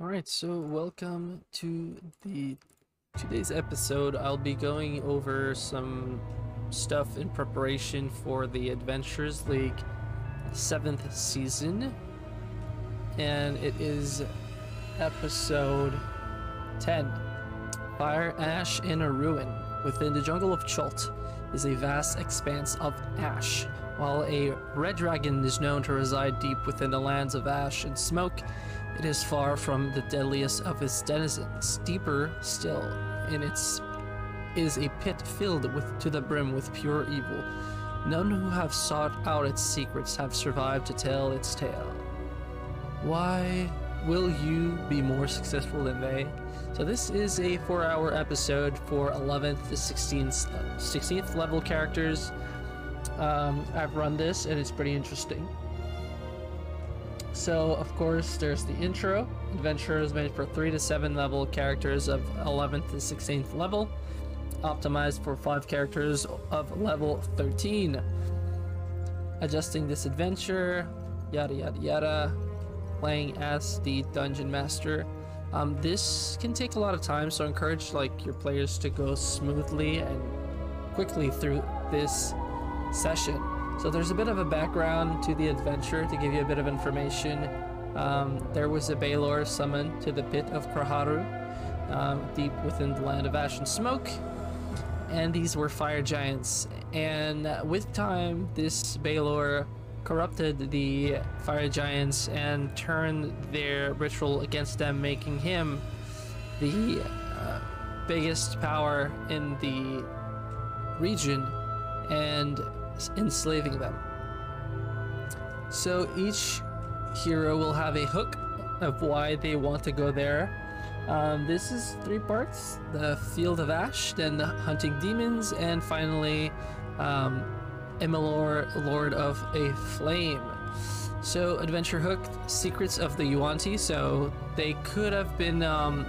Alright, so welcome to the today's episode. I'll be going over some stuff in preparation for the Adventurers League 7th season. And it is episode 10. Fire, ash, in a ruin. Within the jungle of Chult is a vast expanse of ash. While a red dragon is known to reside deep within the lands of ash and smoke, it is far from the deadliest of its denizens. Deeper still, in its is a pit filled with to the brim with pure evil. None who have sought out its secrets have survived to tell its tale. Why will you be more successful than they? So this is a four-hour episode for 11th to 16th, 16th level characters. Um, I've run this and it's pretty interesting. So, of course, there's the intro. Adventure is made for 3 to 7 level characters of 11th to 16th level, optimized for 5 characters of level 13. Adjusting this adventure, yada yada yada. Playing as the dungeon master. Um, this can take a lot of time, so I encourage like your players to go smoothly and quickly through this session. So there's a bit of a background to the adventure to give you a bit of information. Um, there was a Balor summoned to the pit of Kraharu, um, deep within the land of ash and smoke, and these were fire giants. And with time, this Balor corrupted the fire giants and turned their ritual against them, making him the uh, biggest power in the region and enslaving them. So each hero will have a hook of why they want to go there. Um, this is three parts the Field of Ash, then the Hunting Demons, and finally um, Imelor, Lord of a Flame. So, Adventure Hook, Secrets of the Yuan-ti. So, they could have been um,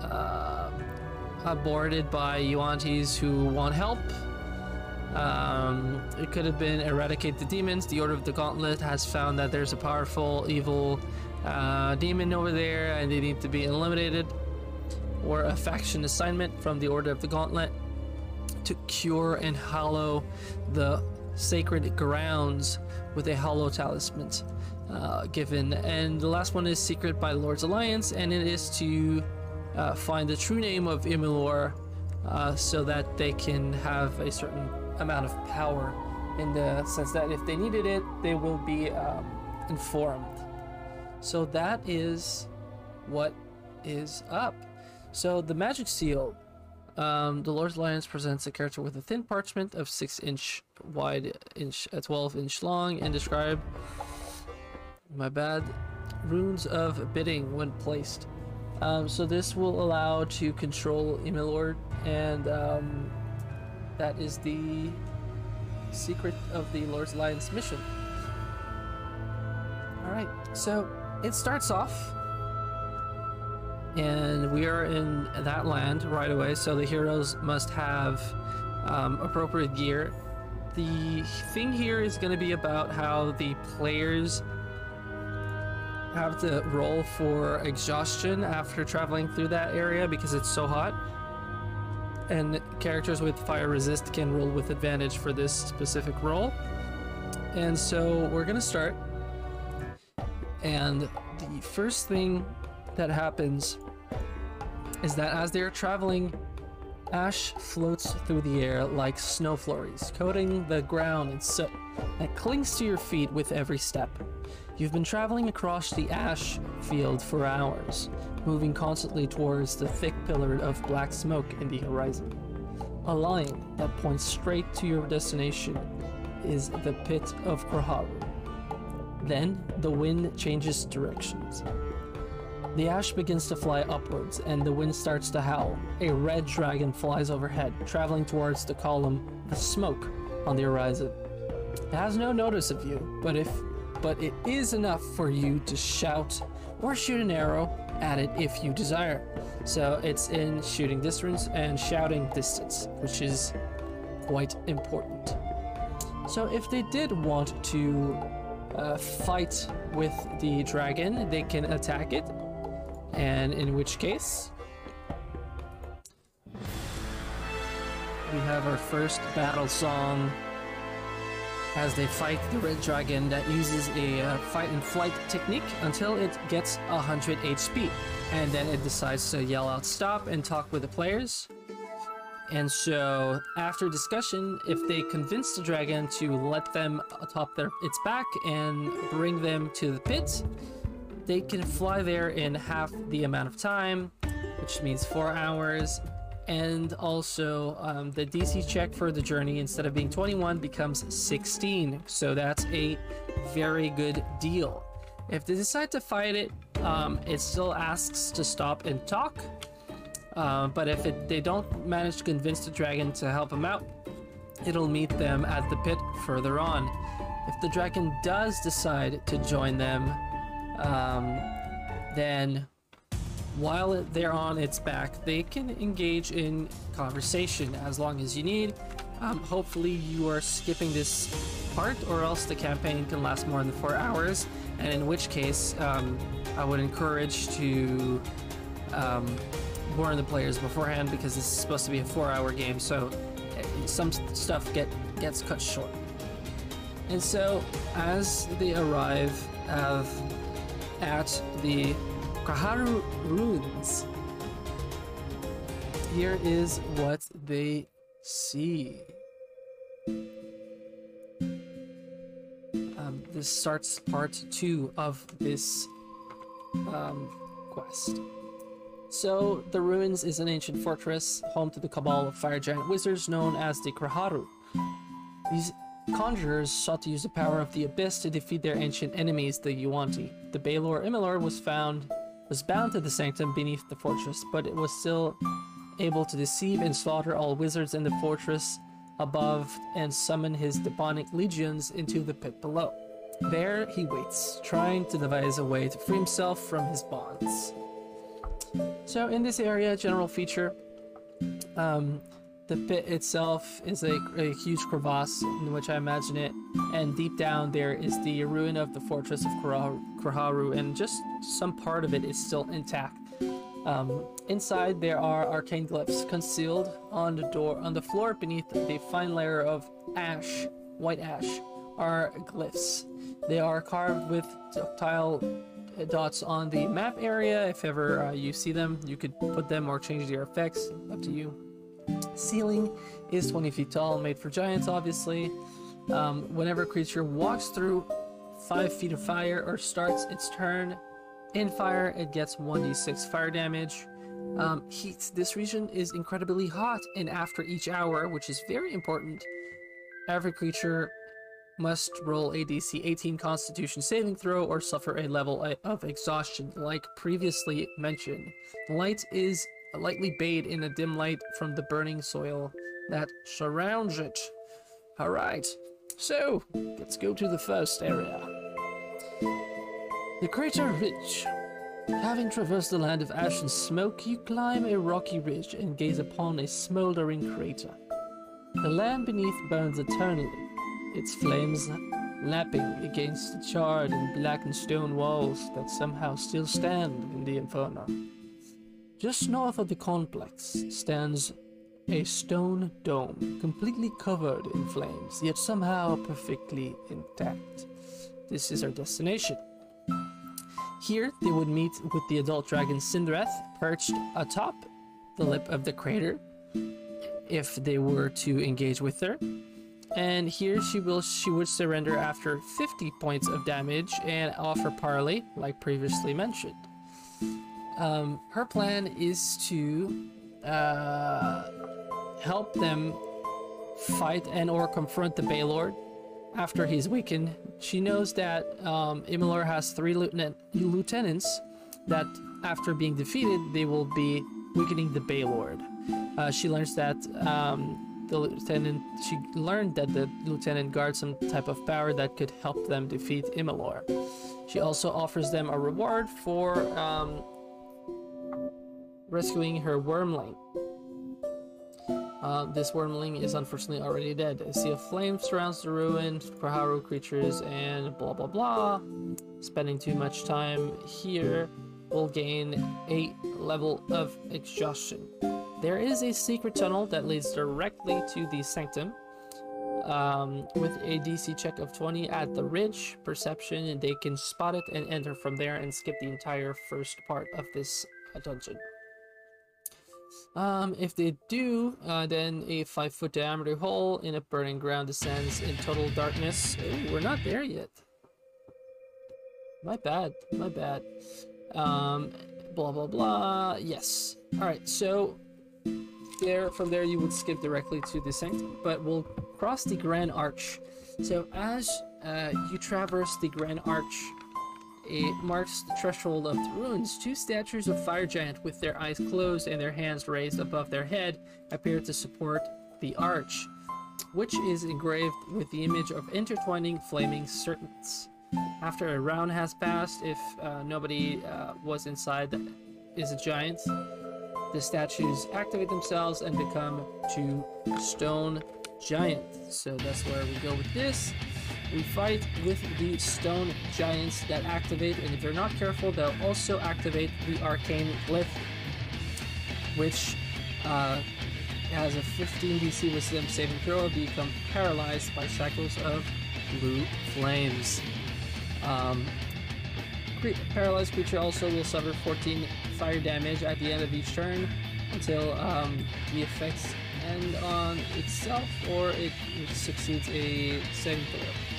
uh, aborted by Yuan-tis who want help. Um, it could have been Eradicate the Demons. The Order of the Gauntlet has found that there's a powerful, evil uh, demon over there and they need to be eliminated. Or a faction assignment from the Order of the Gauntlet to cure and hallow the sacred grounds with a hollow talisman uh, given. And the last one is Secret by Lord's Alliance, and it is to uh, find the true name of Imelor uh, so that they can have a certain amount of power in the sense that if they needed it, they will be um, informed. So that is what is up. So the magic seal um, the Lord's Alliance presents a character with a thin parchment of 6 inch wide, inch uh, 12 inch long, and describe, my bad, runes of bidding when placed. Um, so this will allow to control Emilord and um, that is the secret of the Lord's Alliance mission. Alright, so it starts off and we are in that land right away so the heroes must have um, appropriate gear the thing here is going to be about how the players have to roll for exhaustion after traveling through that area because it's so hot and characters with fire resist can roll with advantage for this specific roll. And so we're to start. And the first thing that happens is that as they're traveling, ash floats through the air like snow flurries, coating the ground in soot that clings to your feet with every step. You've been traveling across the ash field for hours, moving constantly towards the thick pillar of black smoke in the horizon. A line that points straight to your destination is the pit of Kraharu. Then the wind changes directions. The ash begins to fly upwards, and the wind starts to howl. A red dragon flies overhead, traveling towards the column of smoke on the horizon. It has no notice of you, but if but it is enough for you to shout or shoot an arrow at it if you desire. So it's in shooting distance and shouting distance, which is quite important. So if they did want to uh, fight with the dragon, they can attack it, and in which case we have our first battle song as they fight the red dragon that uses a uh, fight and flight technique until it gets 100 HP and then it decides to yell out stop and talk with the players. And so after discussion if they convince the dragon to let them atop their its back and bring them to the pit they can fly there in half the amount of time which means four hours. And also um, the DC check for the journey instead of being 21 becomes 16 so that's a very good deal. If they decide to fight it um, it still asks to stop and talk. Uh, but if it, they don't manage to convince the dragon to help them out it'll meet them at the pit further on. If the dragon does decide to join them um, then while they're on its back, they can engage in conversation as long as you need. Um, hopefully you are skipping this part or else the campaign can last more than four hours and in which case um, I would encourage to um, warn the players beforehand because this is supposed to be a four hour game so eh, some stuff get gets cut short. And so as they arrive uh, at the Kaharu ruins. Here is what they see. Um, this starts part two of this um, quest. So, the Ruins is an ancient fortress home to the cabal of fire giant wizards known as the Kraharu. These conjurers sought to use the power of the Abyss to defeat their ancient enemies, the Yuan-ti. The Balor Imalor was found was bound to the sanctum beneath the fortress, but it was still able to deceive and slaughter all wizards in the fortress above and summon his demonic legions into the pit below. There he waits, trying to devise a way to free himself from his bonds. So in this area, general feature, um, the pit itself is a, a, huge crevasse in which I imagine it, and deep down there is the ruin of the fortress of Kraharu, and just some part of it is still intact. Um, inside there are arcane glyphs concealed on the door, on the floor beneath the fine layer of ash, white ash, are glyphs. They are carved with tile dots on the map area. If ever uh, you see them, you could put them or change their effects. Up to you. Ceiling is 20 feet tall, made for giants, obviously. Um, whenever a creature walks through 5 feet of fire or starts its turn in fire, it gets 1d6 fire damage. Um, heat. This region is incredibly hot, and after each hour, which is very important, every creature must roll a DC 18 Constitution saving throw or suffer a level of exhaustion, like previously mentioned. Light is lightly bathed in a dim light from the burning soil that surrounds it. Alright, so let's go to the first area. The Crater Ridge. Having traversed the land of ash and smoke, you climb a rocky ridge and gaze upon a smoldering crater. The land beneath burns eternally, its flames lapping against the charred and blackened stone walls that somehow still stand in the inferno. Just north of the complex stands a stone dome, completely covered in flames, yet somehow perfectly intact. This is our destination. Here, they would meet with the adult dragon Cinderace, perched atop the lip of the crater, if they were to engage with her. And here she will she would surrender after 50 points of damage and offer parley, like previously mentioned. Um, her plan is to uh, help them fight and or confront the Balor after he's weakened. She knows that um, has three lieutenant lieutenants that after being defeated, they will be weakening the Balor. Uh, she learns that um, the lieutenant, she learned that the lieutenant guards some type of power that could help them defeat Imalor. She also offers them a reward for um, rescuing her wyrmling. Uh, this wyrmling is unfortunately already dead. A sea of flame surrounds the ruined Praharu creatures and blah blah blah. Spending too much time here will gain a level of exhaustion. There is a secret tunnel that leads directly to the sanctum. Um, with a DC check of 20 at the ridge perception, they can spot it and enter from there and skip the entire first part of this dungeon. Um, if they do, uh, then a 5 foot diameter hole in a burning ground descends in total darkness. Ooh, we're not there yet. My bad, my bad. Um, blah blah blah. Yes. Alright, so there from there you would skip directly to the sanctum, but we'll cross the Grand Arch. So as uh, you traverse the Grand Arch, it marks the threshold of the ruins. Two statues of fire giant with their eyes closed and their hands raised above their head appear to support the arch, which is engraved with the image of intertwining flaming serpents. After a round has passed, if uh, nobody uh, was inside that is a giant, the statues activate themselves and become two stone giants. So that's where we go with this. We fight with the stone giants that activate, and if they're not careful, they'll also activate the arcane glyph, which uh, has a 15 DC wisdom saving throw, become paralyzed by shackles of blue flames. Um, paralyzed creature also will suffer 14 fire damage at the end of each turn until um, the effects end on itself or it succeeds a saving throw.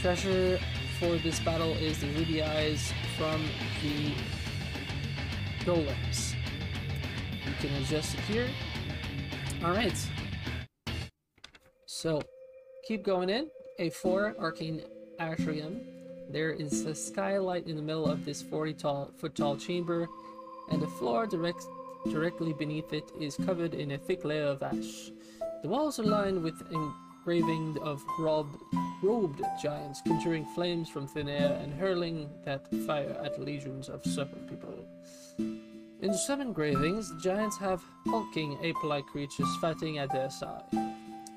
Treasure for this battle is the ruby eyes from the golems. You can adjust it here. Alright. So, keep going in. A 4 arcane atrium. There is a skylight in the middle of this 40 tall, foot tall chamber, and the floor direct, directly beneath it is covered in a thick layer of ash. The walls are lined with engraving of robed, robed giants conjuring flames from thin air and hurling that fire at legions of serpent people. In some engravings, the giants have hulking ape-like creatures fighting at their side.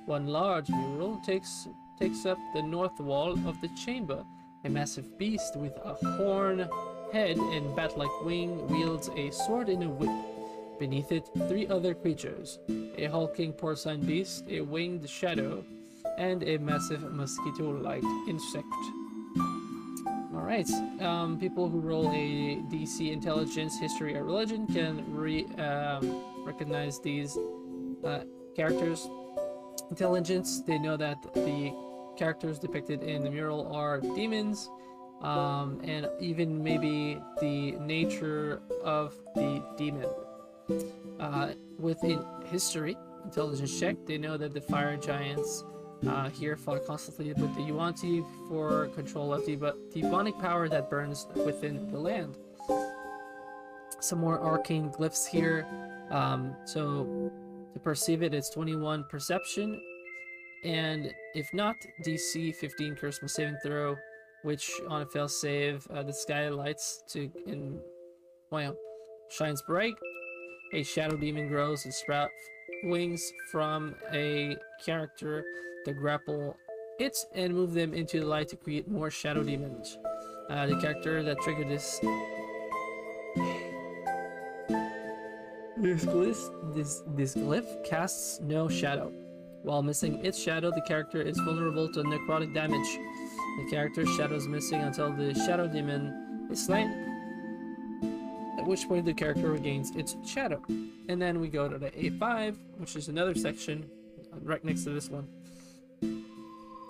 One large mural takes takes up the north wall of the chamber. A massive beast with a horn head and bat-like wing wields a sword and a whip. Beneath it, three other creatures. A hulking porcine beast, a winged shadow, and a massive mosquito-like insect. Alright, um, people who roll a DC Intelligence, History, or Religion can re um, recognize these uh, characters. Intelligence, they know that the characters depicted in the mural are demons, um, and even maybe the nature of the demon. Uh, within history, intelligence check, they know that the fire giants uh, here fought constantly with the Yuan-ti for control of the demonic power that burns within the land. Some more arcane glyphs here. Um, so to perceive it, it's 21 perception, and if not, DC 15 charisma saving throw, which on a fail save, uh, the sky lights to in well shines bright. A shadow demon grows and sprout wings from a character to grapple it and move them into the light to create more shadow demons. Uh, the character that triggered this this glyph, this, this glyph casts no shadow. While missing its shadow, the character is vulnerable to necrotic damage. The character's shadow is missing until the shadow demon is slain, at which point the character regains its shadow. And then we go to the A5, which is another section right next to this one.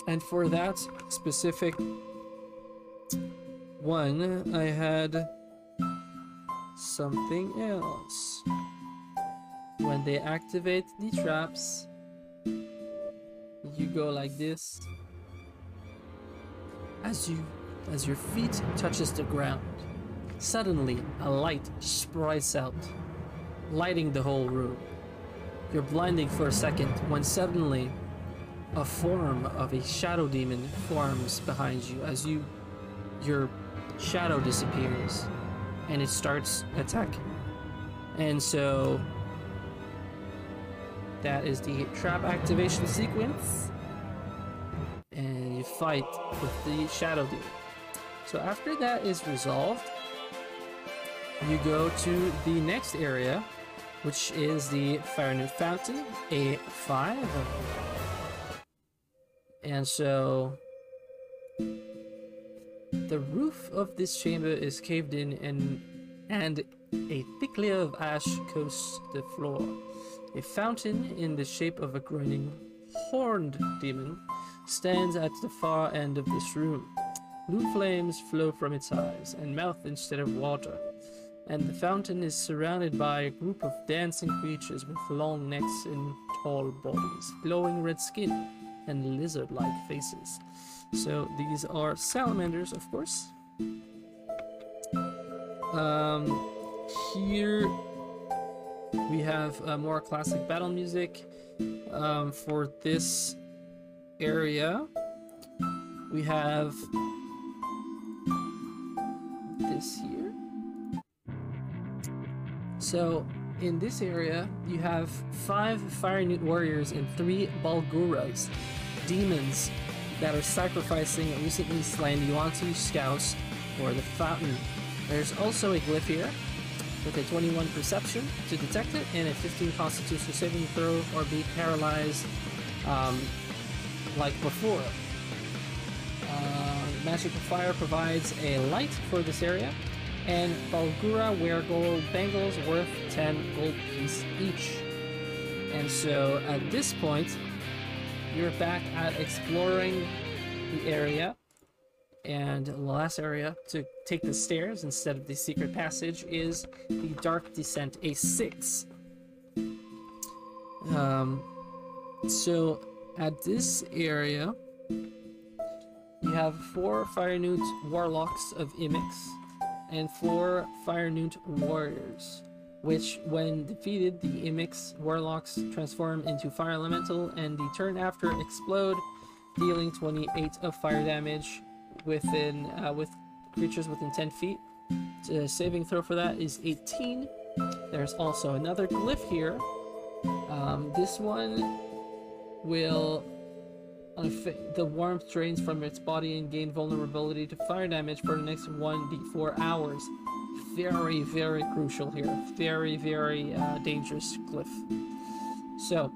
And for that specific one, I had something else. When they activate the traps, you go like this. As you as your feet touches the ground, suddenly a light sprites out, lighting the whole room. You're blinding for a second when suddenly a form of a shadow demon forms behind you as you your shadow disappears and it starts attacking. And so that is the trap activation sequence. And you fight with the Shadow Demon. So after that is resolved, you go to the next area, which is the Fire Newt Fountain, A5. And so the roof of this chamber is caved in and and a thick layer of ash coats the floor. A fountain in the shape of a grinning horned demon stands at the far end of this room. Blue flames flow from its eyes and mouth instead of water, and the fountain is surrounded by a group of dancing creatures with long necks and tall bodies, glowing red skin, and lizard-like faces. So these are salamanders, of course. Um, here we have uh, more classic battle music. Um, for this area, we have this here. So in this area, you have five Fire Newt warriors and three Barlguras, demons that are sacrificing recently slain Yuan-Ti scouts for the fountain. There's also a glyph here with a 21 perception to detect it and a 15 constitution saving throw or be paralyzed um, like before. Uh, Magical Fire provides a light for this area and Barlgura wear gold bangles worth 10 gold piece each. And so at this point, you're back at exploring the area. And the last area to take the stairs instead of the secret passage is the Dark Descent A6. Um, so at this area, you have four Fire Newt Warlocks of Imix and four Fire Newt Warriors which, when defeated, the Imix Warlocks transform into Fire Elemental, and the turn after explode, dealing 28 of fire damage within uh, with creatures within 10 feet. The saving throw for that is 18. There's also another glyph here. Um, this one will the warmth drains from its body and gain vulnerability to fire damage for the next 1d4 hours very, very crucial here. Very, very uh, dangerous glyph. So,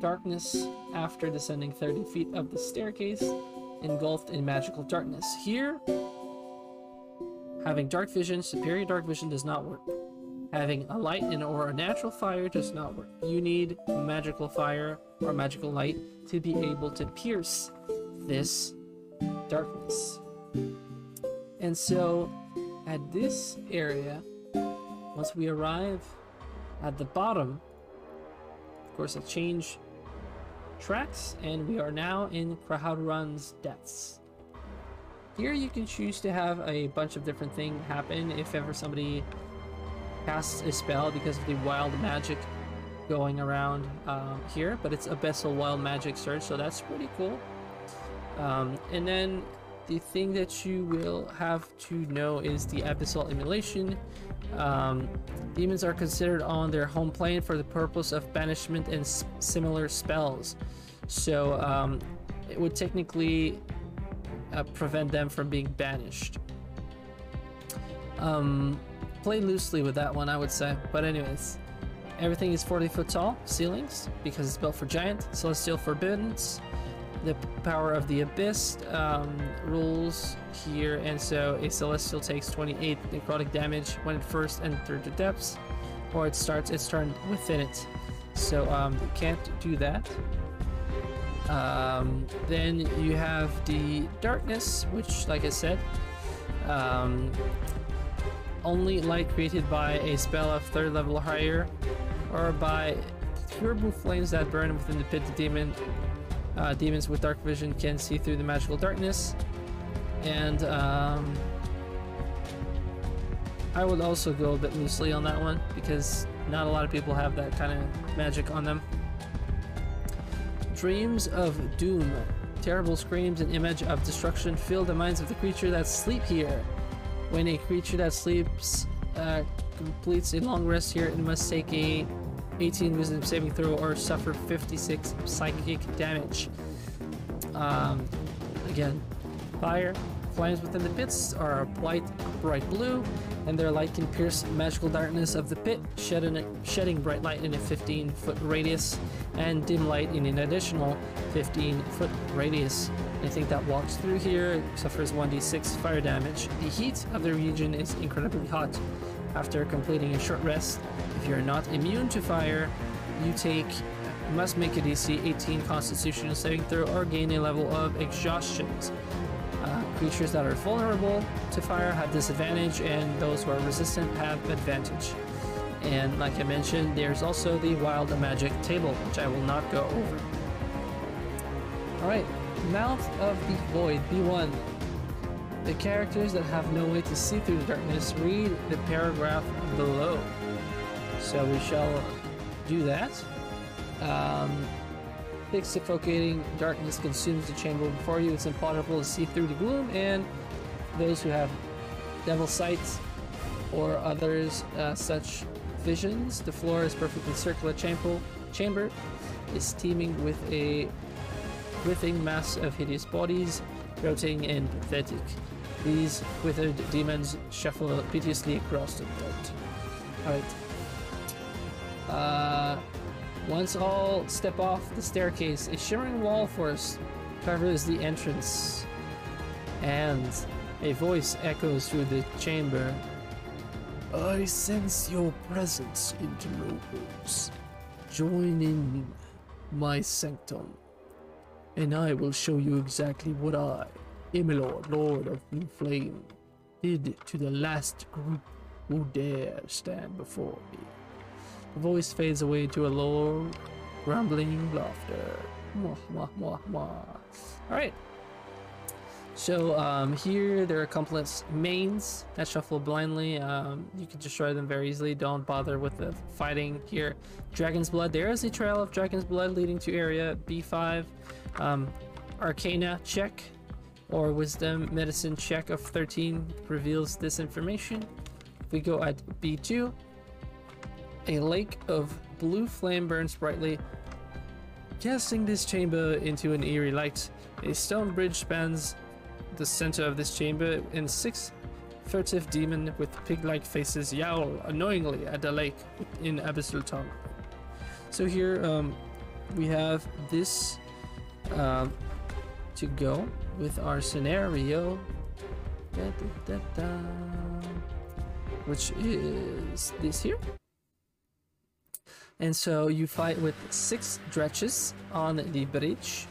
darkness after descending 30 feet of the staircase, engulfed in magical darkness. Here, having dark vision, superior dark vision does not work. Having a light and or a natural fire does not work. You need magical fire or magical light to be able to pierce this darkness. And so at this area, once we arrive at the bottom, of course, I'll change tracks, and we are now in Krahaduran's Depths. Here you can choose to have a bunch of different things happen if ever somebody casts a spell because of the wild magic going around um, here, but it's Abyssal Wild Magic Surge, so that's pretty cool. Um, and then the thing that you will have to know is the abyssal Emulation. Um, demons are considered on their home plane for the purpose of banishment and similar spells. So um, it would technically uh, prevent them from being banished. Um, play loosely with that one, I would say. But anyways, everything is 40 foot tall ceilings because it's built for giant. Celestial forbiddance the power of the abyss um, rules here and so a celestial takes 28 necrotic damage when it first enters the depths or it starts its turn within it so um, you can't do that um, then you have the darkness which like I said um, only light created by a spell of third level or higher or by pure flames that burn within the pit the demon uh, demons with dark vision can see through the magical darkness. And um, I would also go a bit loosely on that one because not a lot of people have that kind of magic on them. Dreams of Doom. Terrible screams and image of destruction fill the minds of the creature that sleep here. When a creature that sleeps uh, completes a long rest here, it must take a 18 wisdom saving throw or suffer 56 psychic damage. Um, again, fire. Flames within the pits are bright, bright blue, and their light can pierce magical darkness of the pit, shedding, shedding bright light in a 15 foot radius, and dim light in an additional 15 foot radius. Anything that walks through here suffers 1d6 fire damage. The heat of the region is incredibly hot. After completing a short rest, if you're not immune to fire, you take you must make a DC 18 Constitutional saving throw or gain a level of exhaustion. Creatures that are vulnerable to fire have disadvantage, and those who are resistant have advantage. And like I mentioned, there's also the Wild Magic table, which I will not go over. Alright, Mouth of the Void, B1. The characters that have no way to see through the darkness read the paragraph below. So we shall do that. Um, thick suffocating darkness consumes the chamber before you. It's impossible to see through the gloom, and those who have devil sights or others uh, such visions, the floor is perfectly circular chamber. Chamber is teeming with a writhing mass of hideous bodies, rotting and pathetic. These withered demons shuffle piteously across the dirt. Alright. Uh, once all step off the staircase, a shimmering wall force covers the entrance, and a voice echoes through the chamber. I sense your presence, interlopers. Join in my sanctum, and I will show you exactly what I, Imilor, Lord of Blue Flame, did to the last group who dare stand before me. Voice fades away to a low, rumbling laughter. Mwah, mwah, mwah, mwah. Alright. So um, here there are countless manes that shuffle blindly. Um, you can destroy them very easily. Don't bother with the fighting here. Dragon's Blood. There is a trail of Dragon's Blood leading to area B5. Um, Arcana check or Wisdom Medicine check of 13 reveals this information. If we go at B2, a lake of blue flame burns brightly, casting this chamber into an eerie light. A stone bridge spans the center of this chamber, and six furtive demon with pig-like faces yowl annoyingly at the lake in abyssal tongue. So here um, we have this um, to go with our scenario, da, da, da, which is this here. And so you fight with six dretches on the bridge.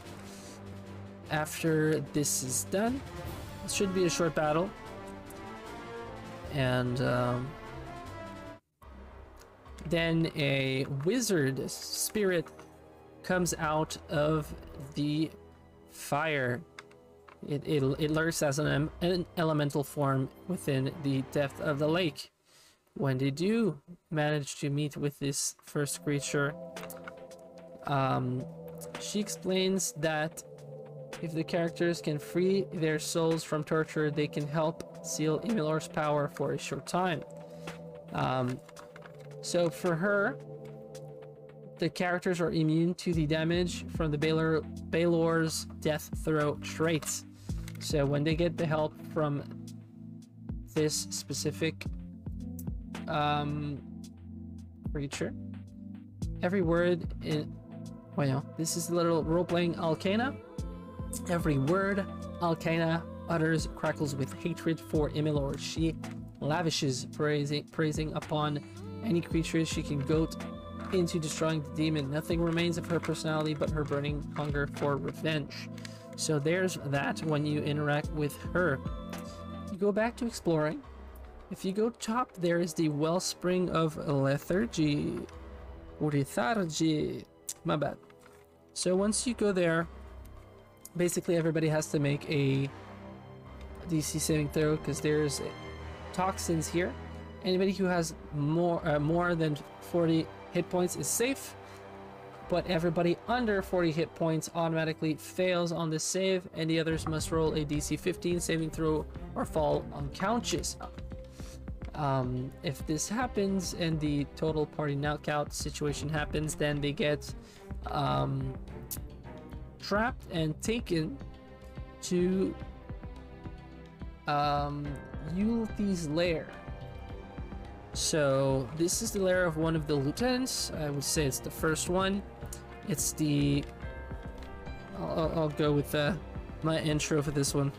After this is done, it should be a short battle. And um, then a wizard spirit comes out of the fire. It, it, it lurks as an, an elemental form within the depth of the lake when they do manage to meet with this first creature, um, she explains that if the characters can free their souls from torture, they can help seal Emilor's power for a short time. Um, so for her, the characters are immune to the damage from the Balor, Balor's death throw traits. So when they get the help from this specific um, creature. Every word in. Well, this is a little role playing Alcana. Every word Alcana utters crackles with hatred for Imilor. She lavishes praising, praising upon any creature she can goat into destroying the demon. Nothing remains of her personality but her burning hunger for revenge. So there's that when you interact with her. You go back to exploring. If you go top, there is the wellspring of lethargy. Lethargy. My bad. So once you go there, basically everybody has to make a DC saving throw because there's toxins here. Anybody who has more uh, more than 40 hit points is safe, but everybody under 40 hit points automatically fails on this save, and the others must roll a DC 15 saving throw or fall unconscious. Um, if this happens and the total party knockout situation happens, then they get um, trapped and taken to um, Yulthi's lair. So this is the lair of one of the lieutenants. I would say it's the first one. It's the. I'll, I'll- go with uh, my intro for this one.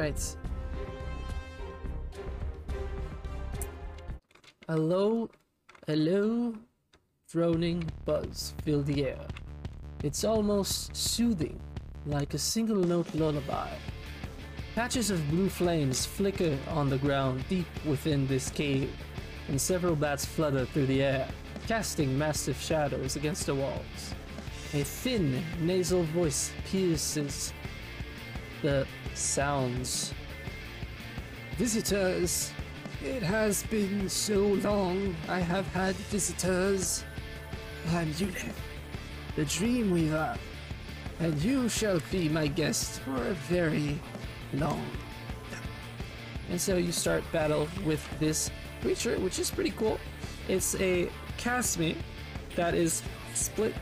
Right. Hello, hello, droning buzz fill the air. It's almost soothing, like a single note lullaby. Patches of blue flames flicker on the ground deep within this cave, and several bats flutter through the air, casting massive shadows against the walls. A thin, nasal voice pierces the sounds. Visitors! It has been so long I have had visitors. I'm Yule, the Dream Weaver, and you shall be my guest for a very long. And so you start battle with this creature, which is pretty cool. It's a Chasme that is split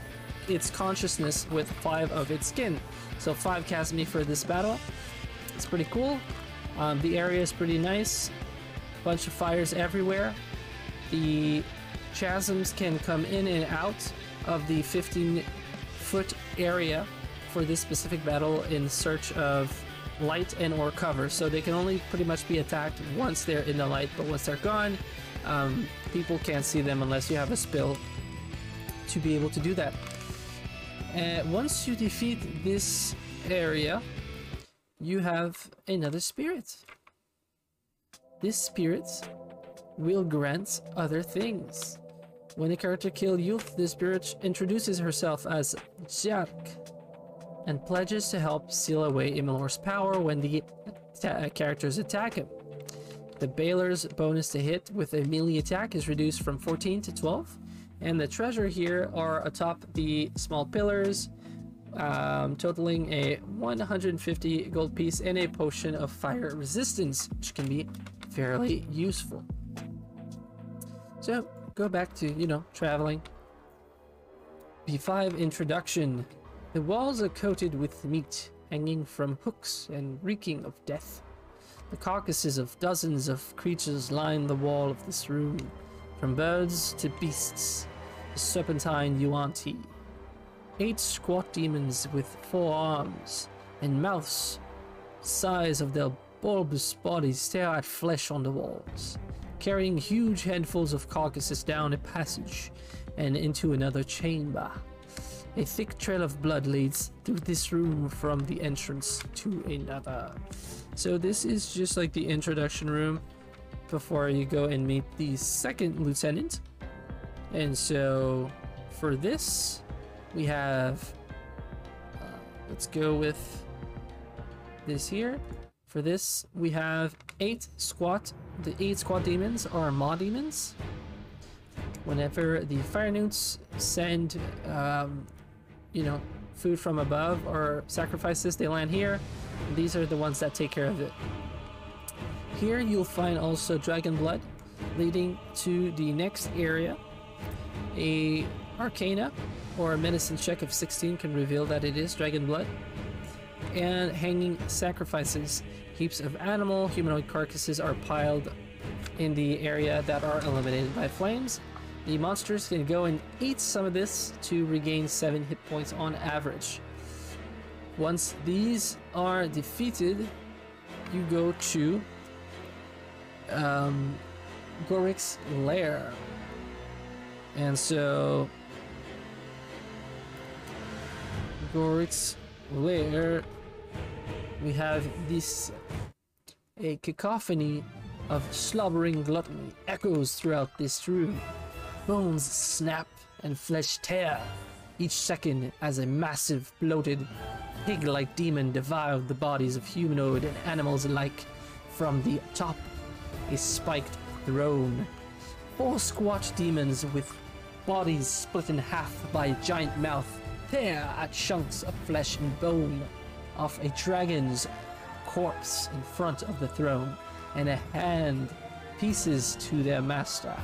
its consciousness with five of its skin. So five Chasme for this battle. It's pretty cool. Um, the area is pretty nice. Bunch of fires everywhere. The chasms can come in and out of the 15 foot area for this specific battle in search of light and or cover. So they can only pretty much be attacked once they're in the light, but once they're gone, um, people can't see them unless you have a spill to be able to do that. Uh, once you defeat this area, you have another spirit. This spirit will grant other things. When a character kills youth, the spirit introduces herself as Jark and pledges to help seal away Immelor's power when the characters attack him. The Balor's bonus to hit with a melee attack is reduced from 14 to 12, and the treasure here are atop the small pillars, um, totaling a 150 gold piece and a potion of fire resistance, which can be fairly useful. So, go back to, you know, traveling. B5 Introduction. The walls are coated with meat, hanging from hooks and reeking of death. The carcasses of dozens of creatures line the wall of this room, from birds to beasts, the serpentine Yuanti. Eight squat demons with four arms and mouths size of their bulbous bodies stare at flesh on the walls, carrying huge handfuls of carcasses down a passage and into another chamber. A thick trail of blood leads through this room from the entrance to another. So this is just like the introduction room before you go and meet the second lieutenant. And so for this, we have, uh, let's go with this here. For this, we have eight squat. The eight squat demons are maw demons. Whenever the fire newts send, um, you know, food from above or sacrifices, they land here. These are the ones that take care of it. Here you'll find also dragon blood, leading to the next area. A arcana or a medicine check of 16 can reveal that it is dragon blood. And hanging sacrifices. Heaps of animal, humanoid carcasses are piled in the area that are eliminated by flames. The monsters can go and eat some of this to regain 7 hit points on average. Once these are defeated, you go to um, Gorik's lair. And so Gorik's lair we have this a cacophony of slobbering gluttony echoes throughout this room. Bones snap and flesh tear each second as a massive, bloated, pig-like demon devoured the bodies of humanoid and animals alike from the top a spiked throne. Four squat demons with bodies split in half by a giant mouth tear at chunks of flesh and bone. of a dragon's corpse in front of the throne and a hand pieces to their master.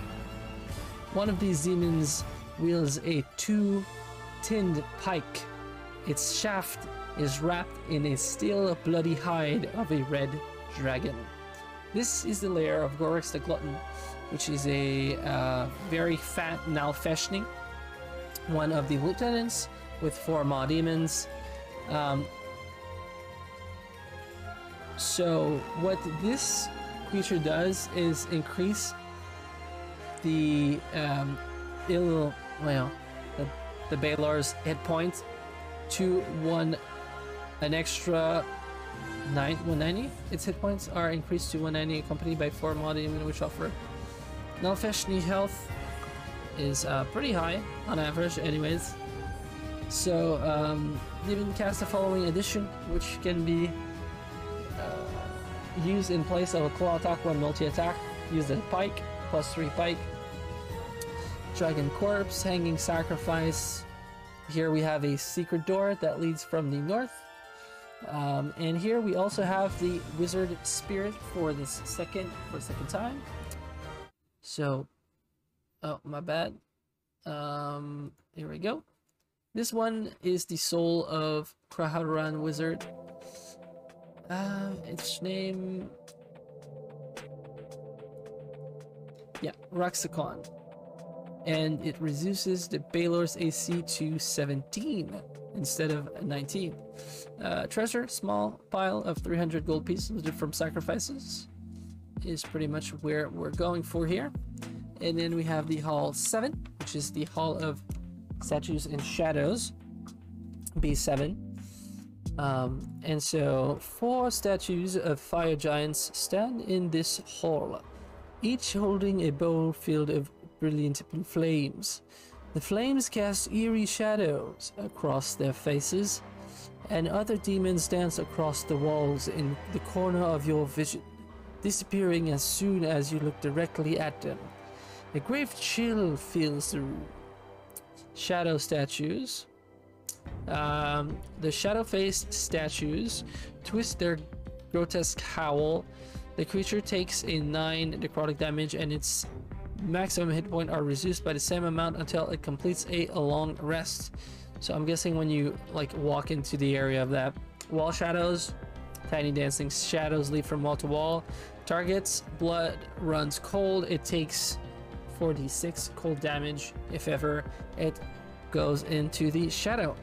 One of these demons wields a two tinned pike. Its shaft is wrapped in a still bloody hide of a red dragon. This is the lair of Gorix the Glutton, which is a uh, very fat Nalfeshnee, one of the lieutenants with four Maw demons. Um, so, what this creature does is increase the um, ill, well, the, the Balor's hit points to one, an extra nine, 190. Its hit points are increased to 190, accompanied by four Maw demon, which offer Nalfeshnee health is uh, pretty high on average, anyways. So, um, even cast the following addition, which can be uh, used in place of a claw attack when multi attack. Use the pike, plus 3 pike. Dragon Corpse, Hanging Sacrifice. Here we have a secret door that leads from the north. Um, and here we also have the Wizard Spirit for this second for second time. So, oh my bad. Um, here we go. This one is the soul of Kraharan Wizard. Uh, its name... Yeah, Raxacon. And it reduces the Balor's AC to 17 instead of 19. Uh, treasure, small pile of 300 gold pieces from sacrifices is pretty much where we're going for here. And then we have the Hall 7, which is the Hall of Statues and Shadows, B7. Um, and so, four statues of fire giants stand in this hall, each holding a bowl filled of brilliant blue flames. The flames cast eerie shadows across their faces, and other demons dance across the walls in the corner of your vision, disappearing as soon as you look directly at them. A grave chill fills the room. Shadow statues. Um, the shadow faced statues twist their grotesque howl. The creature takes a 9 necrotic damage and its maximum hit point are reduced by the same amount until it completes a long rest. So I'm guessing when you like walk into the area of that wall shadows, tiny dancing shadows leap from wall to wall. Targets blood runs cold. It takes 46 cold damage if ever it goes into the shadow.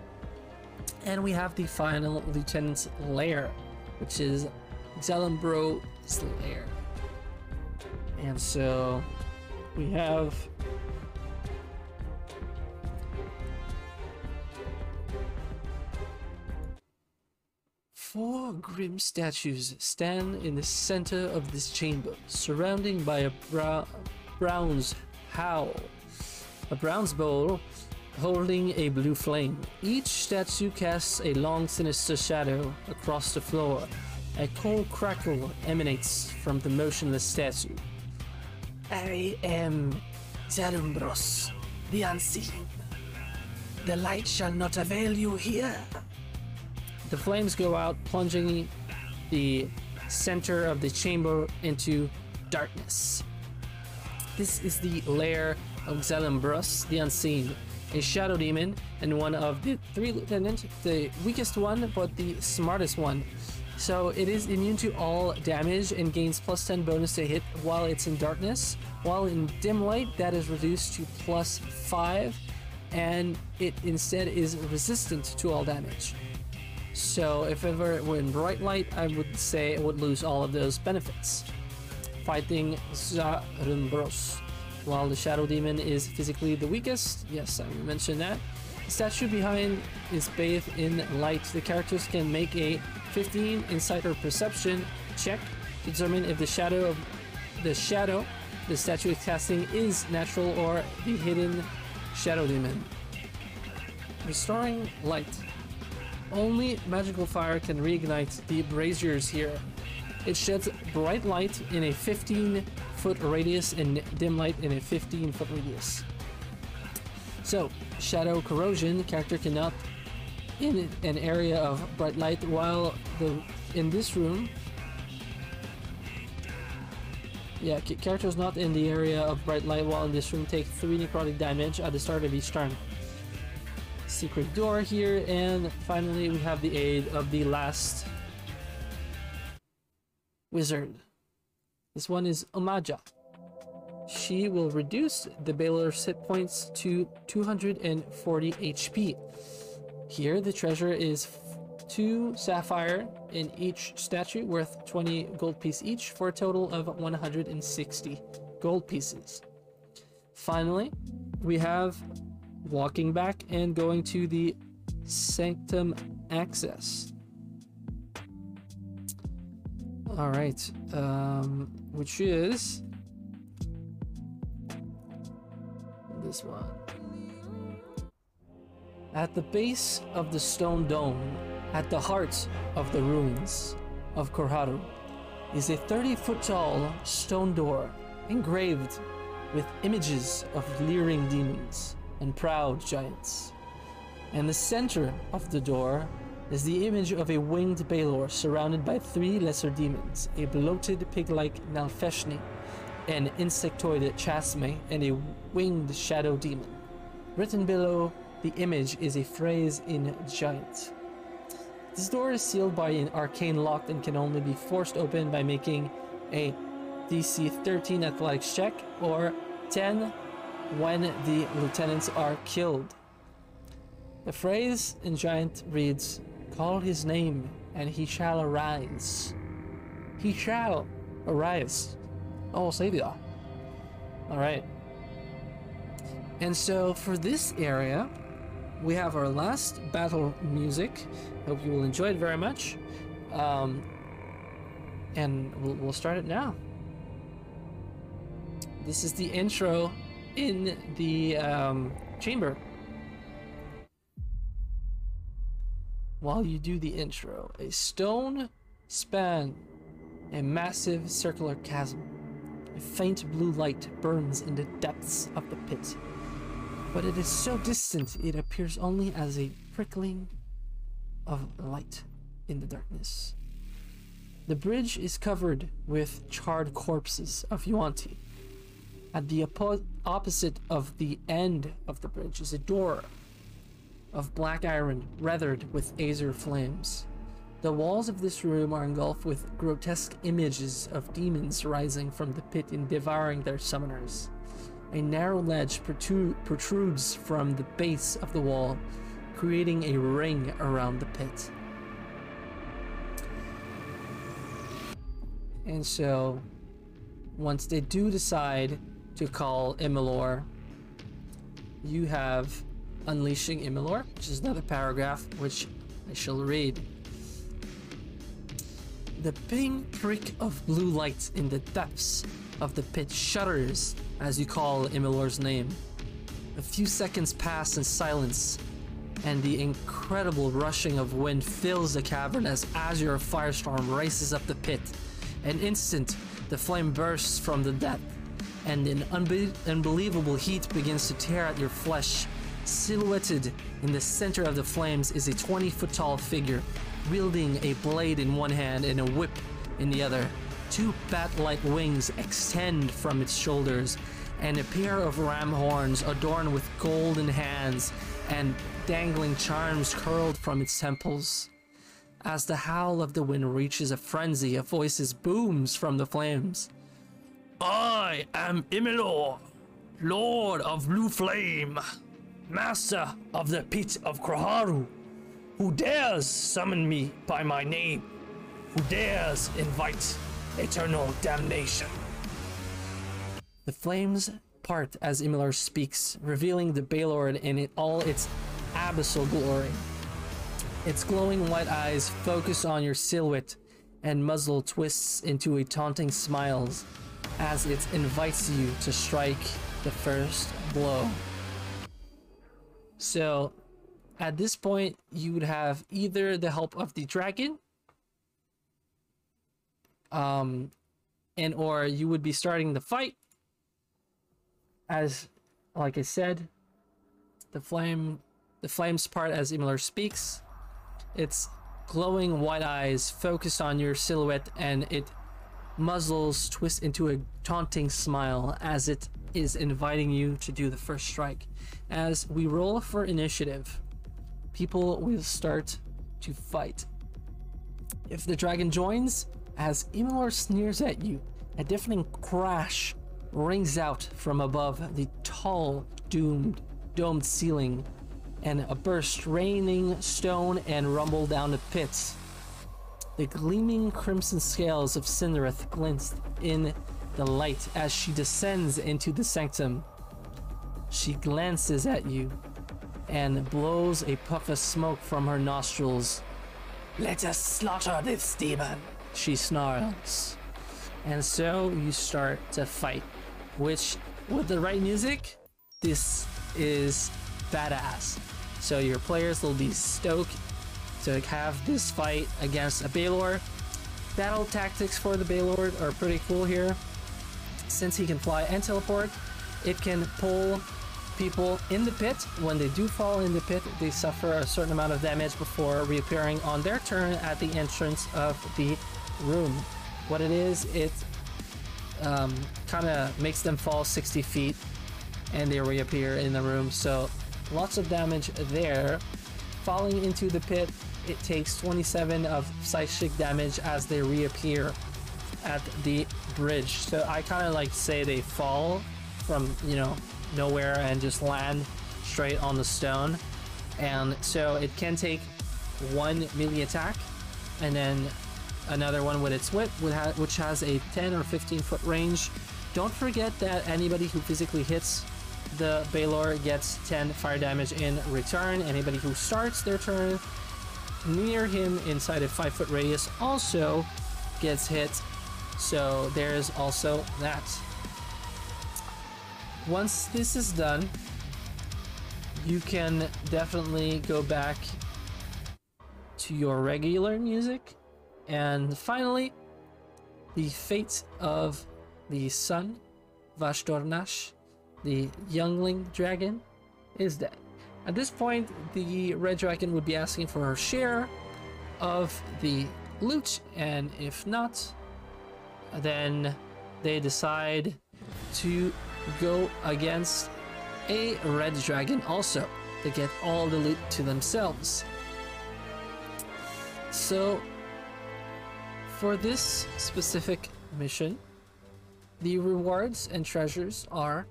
And we have the final lieutenant's lair, which is Xalambro's lair. And so we have Four grim statues stand in the center of this chamber, surrounding by a bra bronze howl. A bronze bowl holding a blue flame. Each statue casts a long sinister shadow across the floor. A cold crackle emanates from the motionless statue. I am Zarumbros, the unseen. The light shall not avail you here. The flames go out, plunging the center of the chamber into darkness. This is the lair of Xalambros, the Unseen, a shadow demon and one of the three lieutenants, the weakest one but the smartest one. So it is immune to all damage and gains plus 10 bonus to hit while it's in darkness. While in dim light, that is reduced to plus 5, and it instead is resistant to all damage. So if ever it were in bright light, I would say it would lose all of those benefits. Fighting Zarumbros. While the Shadow Demon is physically the weakest, yes, I mentioned that. The statue behind is bathed in light. The characters can make a 15 insight or perception check to determine if the shadow of the shadow the statue is casting is natural or the hidden shadow demon. Restoring light. Only magical fire can reignite the braziers here. It sheds bright light in a 15 foot radius and dim light in a 15 foot radius. So, shadow corrosion, character cannot in an area of bright light while the in this room yeah characters not in the area of bright light while in this room take 3 necrotic damage at the start of each turn secret door here and finally we have the aid of the last wizard this one is Omaja she will reduce the Balor's hit points to 240 HP here, the treasure is two sapphire in each statue worth 20 gold piece each for a total of 160 gold pieces. Finally, we have walking back and going to the Sanctum Access. All right, um, which is this one. At the base of the stone dome, at the heart of the ruins of Korharu, is a 30 foot tall stone door engraved with images of leering demons and proud giants. In the center of the door is the image of a winged Balor surrounded by three lesser demons a bloated pig like Nalfeshnee, an insectoid Chasme, and a winged shadow demon. Written below the image is a phrase in Giant. This door is sealed by an arcane lock and can only be forced open by making a DC 13 athletics check or 10 when the lieutenants are killed. The phrase in Giant reads, Call his name and he shall arise. He shall arise. Oh, Savior. Alright. And so for this area, we have our last battle music. Hope you will enjoy it very much. Um, and we'll, we'll start it now. This is the intro in the um, chamber. While you do the intro, a stone span a massive circular chasm. A faint blue light burns in the depths of the pit but it is so distant it appears only as a prickling of light in the darkness. The bridge is covered with charred corpses of Yuan-ti. At the opposite of the end of the bridge is a door of black iron weathered with azure flames. The walls of this room are engulfed with grotesque images of demons rising from the pit and devouring their summoners. A narrow ledge protrudes from the base of the wall, creating a ring around the pit. And so, once they do decide to call Imalor, you have Unleashing Imalor, which is another paragraph which I shall read. The ping prick of blue light in the depths of the pit shudders as you call Imalor's name. A few seconds pass in silence, and the incredible rushing of wind fills the cavern as azure firestorm races up the pit. An instant, the flame bursts from the depth, and an unbe unbelievable heat begins to tear at your flesh. Silhouetted in the center of the flames is a 20 foot tall figure, wielding a blade in one hand and a whip in the other. Two bat-like wings extend from its shoulders, and a pair of ram horns adorned with golden hands and dangling charms curled from its temples. As the howl of the wind reaches a frenzy a voice booms from the flames. I am Imalor, Lord of Blue Flame, Master of the Pit of Korharu. Who dares summon me by my name? Who dares invite eternal damnation. The flames part as Imalor speaks, revealing the Balor in all its abyssal glory. Its glowing white eyes focus on your silhouette, and muzzle twists into a taunting smile as it invites you to strike the first blow. So, at this point, you would have either the help of the dragon um, and or you would be starting the fight. As like I said the flame the flames part as Imalor speaks its glowing white eyes focus on your silhouette and it muzzles twist into a taunting smile as it is inviting you to do the first strike. As we roll for initiative, people will start to fight. If the dragon joins, as Imalor sneers at you, a deafening crash rings out from above the tall, doomed, domed ceiling, and a burst raining stone and rumble down the pits. The gleaming crimson scales of Cindereth glint in the light as she descends into the sanctum. She glances at you and blows a puff of smoke from her nostrils. Let us slaughter this demon, she snarls. And so you start to fight, which, with the right music, this is badass. So your players will be stoked to have this fight against a Balor. Battle tactics for the Balor are pretty cool here. Since he can fly and teleport, it can pull people in the pit. When they do fall in the pit, they suffer a certain amount of damage before reappearing on their turn at the entrance of the room. What it is, it um, kind of makes them fall 60 feet and they reappear in the room. So lots of damage there. Falling into the pit, it takes 27 of psychic damage as they reappear at the bridge. So I kind of like say they fall from, you know, nowhere and just land straight on the stone. And so it can take one melee attack and then another one with its whip, which has a 10 or 15 foot range. Don't forget that anybody who physically hits the Balor gets 10 fire damage in return. Anybody who starts their turn near him inside a 5 foot radius also gets hit. So there's also that. Once this is done, you can definitely go back to your regular music. And finally, the fate of the sun, Vashtornash, the youngling dragon, is dead. At this point, the red dragon would be asking for her share of the loot, and if not, then they decide to go against a red dragon also to get all the loot to themselves. So, for this specific mission, the rewards and treasures are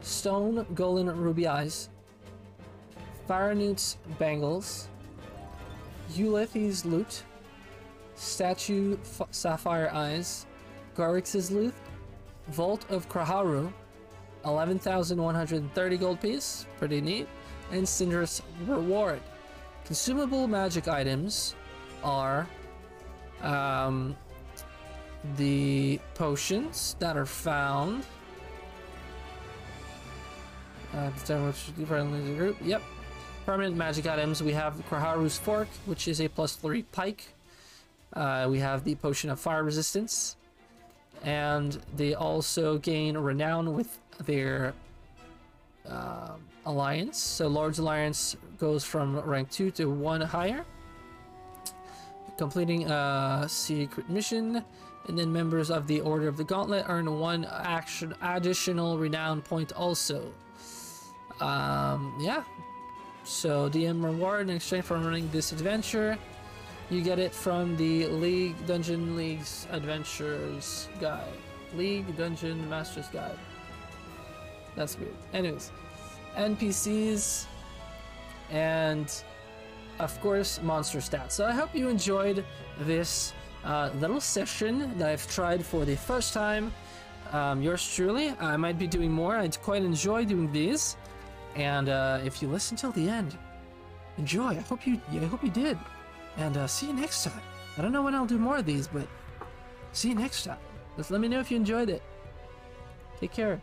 Stone Golden Ruby Eyes, Faranut's Bangles, Ulysses Loot, Statue F Sapphire Eyes, Garrix's Loot, Vault of Kraharu, 11,130 gold piece, pretty neat, and Cinder's Reward. Consumable magic items are um, the potions that are found uh, the group. Yep. Permanent magic items. We have Kraharu's Fork, which is a plus three pike. Uh, we have the Potion of Fire Resistance. And they also gain renown with their uh, alliance. So Lord's Alliance goes from rank 2 to 1 higher. Completing a secret mission. And then members of the Order of the Gauntlet earn one action additional renown point also. Um, yeah. So DM reward in exchange for running this adventure. You get it from the League Dungeon League's Adventures Guide. League Dungeon Masters Guide. That's weird. Anyways, NPCs and of course monster stats. So I hope you enjoyed this uh, little session that I've tried for the first time. Um, yours truly. I might be doing more. I quite enjoy doing these. And uh, if you listen till the end, enjoy. I hope you, I hope you did. And uh, see you next time. I don't know when I'll do more of these, but see you next time. Just let me know if you enjoyed it. Take care.